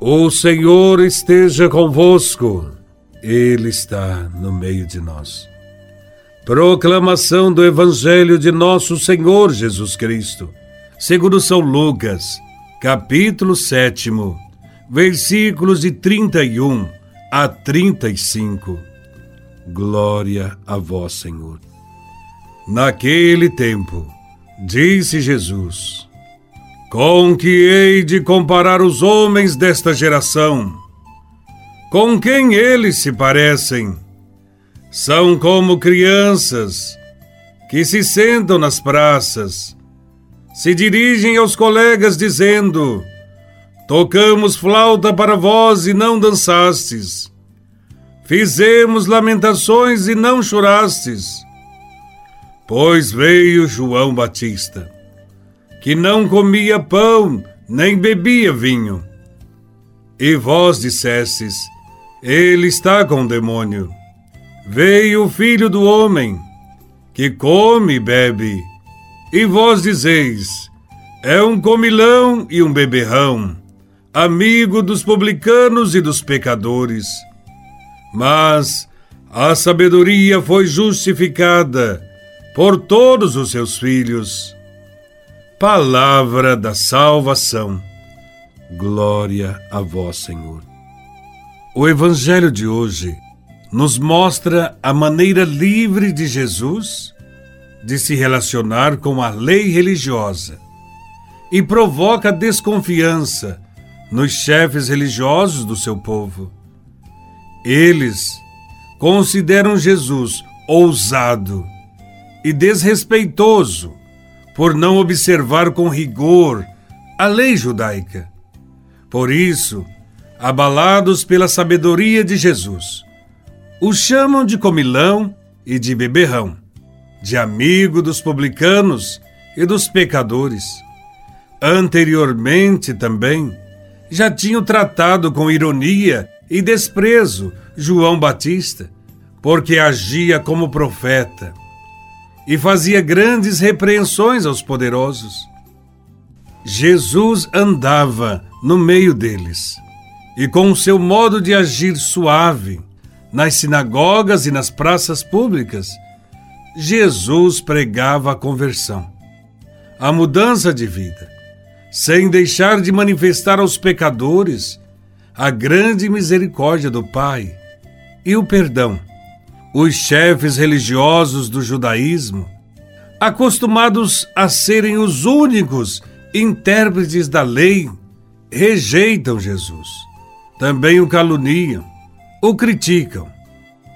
O Senhor esteja convosco, Ele está no meio de nós. Proclamação do Evangelho de Nosso Senhor Jesus Cristo, segundo São Lucas, capítulo 7, versículos de 31 a 35. Glória a Vós, Senhor. Naquele tempo, disse Jesus: com que hei de comparar os homens desta geração? Com quem eles se parecem? São como crianças que se sentam nas praças, se dirigem aos colegas dizendo: Tocamos flauta para vós e não dançastes. Fizemos lamentações e não chorastes. Pois veio João Batista que não comia pão, nem bebia vinho. E vós dissestes: Ele está com o demônio. Veio o filho do homem, que come e bebe. E vós dizeis: É um comilão e um beberrão, amigo dos publicanos e dos pecadores. Mas a sabedoria foi justificada por todos os seus filhos. Palavra da salvação. Glória a vós, Senhor. O Evangelho de hoje nos mostra a maneira livre de Jesus de se relacionar com a lei religiosa e provoca desconfiança nos chefes religiosos do seu povo. Eles consideram Jesus ousado e desrespeitoso por não observar com rigor a lei judaica. Por isso, abalados pela sabedoria de Jesus, o chamam de comilão e de beberrão, de amigo dos publicanos e dos pecadores. Anteriormente também, já tinham tratado com ironia e desprezo João Batista, porque agia como profeta e fazia grandes repreensões aos poderosos. Jesus andava no meio deles e, com o seu modo de agir suave, nas sinagogas e nas praças públicas, Jesus pregava a conversão, a mudança de vida, sem deixar de manifestar aos pecadores a grande misericórdia do Pai e o perdão os chefes religiosos do judaísmo, acostumados a serem os únicos intérpretes da lei, rejeitam Jesus. Também o caluniam, o criticam.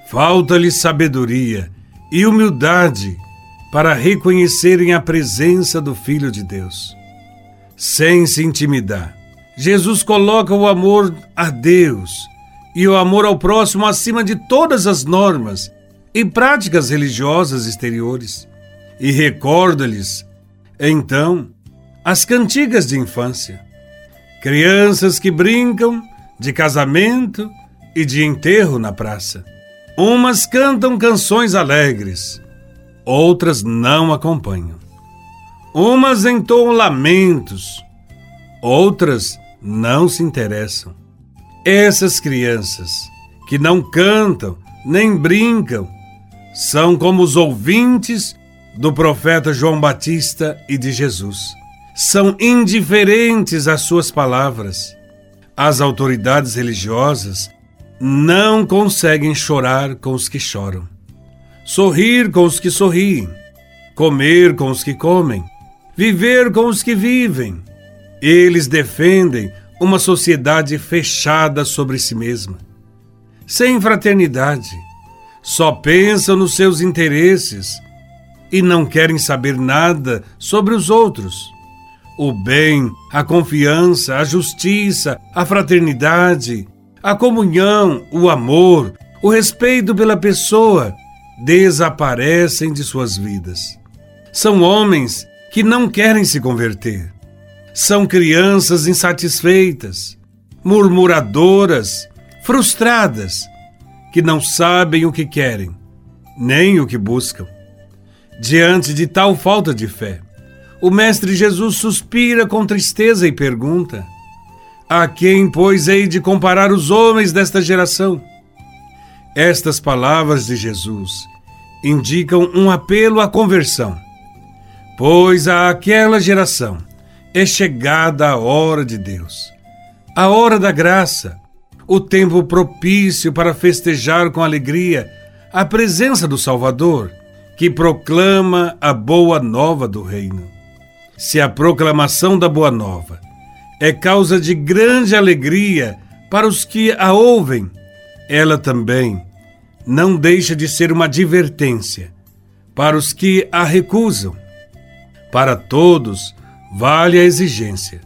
Falta-lhes sabedoria e humildade para reconhecerem a presença do Filho de Deus. Sem se intimidar, Jesus coloca o amor a Deus e o amor ao próximo acima de todas as normas e práticas religiosas exteriores. E recorda-lhes, então, as cantigas de infância. Crianças que brincam de casamento e de enterro na praça. Umas cantam canções alegres, outras não acompanham. Umas entoam lamentos, outras não se interessam. Essas crianças que não cantam nem brincam são como os ouvintes do profeta João Batista e de Jesus. São indiferentes às suas palavras. As autoridades religiosas não conseguem chorar com os que choram, sorrir com os que sorriem, comer com os que comem, viver com os que vivem. Eles defendem uma sociedade fechada sobre si mesma, sem fraternidade, só pensam nos seus interesses e não querem saber nada sobre os outros. O bem, a confiança, a justiça, a fraternidade, a comunhão, o amor, o respeito pela pessoa desaparecem de suas vidas. São homens que não querem se converter são crianças insatisfeitas, murmuradoras, frustradas, que não sabem o que querem, nem o que buscam. Diante de tal falta de fé, o Mestre Jesus suspira com tristeza e pergunta: A quem, pois, hei de comparar os homens desta geração? Estas palavras de Jesus indicam um apelo à conversão, pois àquela geração é chegada a hora de Deus, a hora da graça, o tempo propício para festejar com alegria a presença do Salvador, que proclama a boa nova do Reino. Se a proclamação da boa nova é causa de grande alegria para os que a ouvem, ela também não deixa de ser uma advertência para os que a recusam. Para todos, vale a exigência.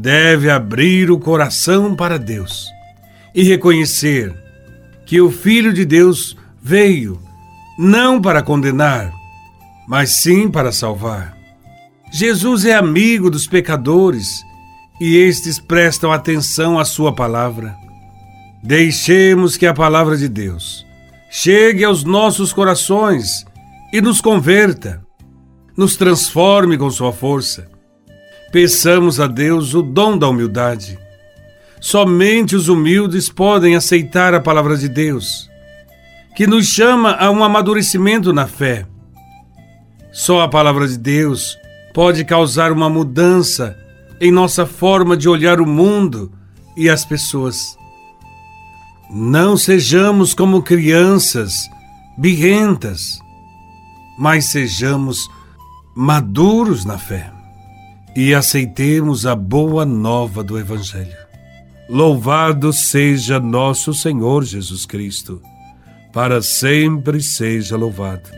Deve abrir o coração para Deus e reconhecer que o Filho de Deus veio não para condenar, mas sim para salvar. Jesus é amigo dos pecadores e estes prestam atenção à Sua palavra. Deixemos que a palavra de Deus chegue aos nossos corações e nos converta, nos transforme com Sua força. Peçamos a Deus o dom da humildade. Somente os humildes podem aceitar a palavra de Deus, que nos chama a um amadurecimento na fé. Só a palavra de Deus pode causar uma mudança em nossa forma de olhar o mundo e as pessoas. Não sejamos como crianças birrentas, mas sejamos maduros na fé e aceitemos a boa nova do Evangelho. Louvado seja nosso Senhor Jesus Cristo, para sempre seja louvado.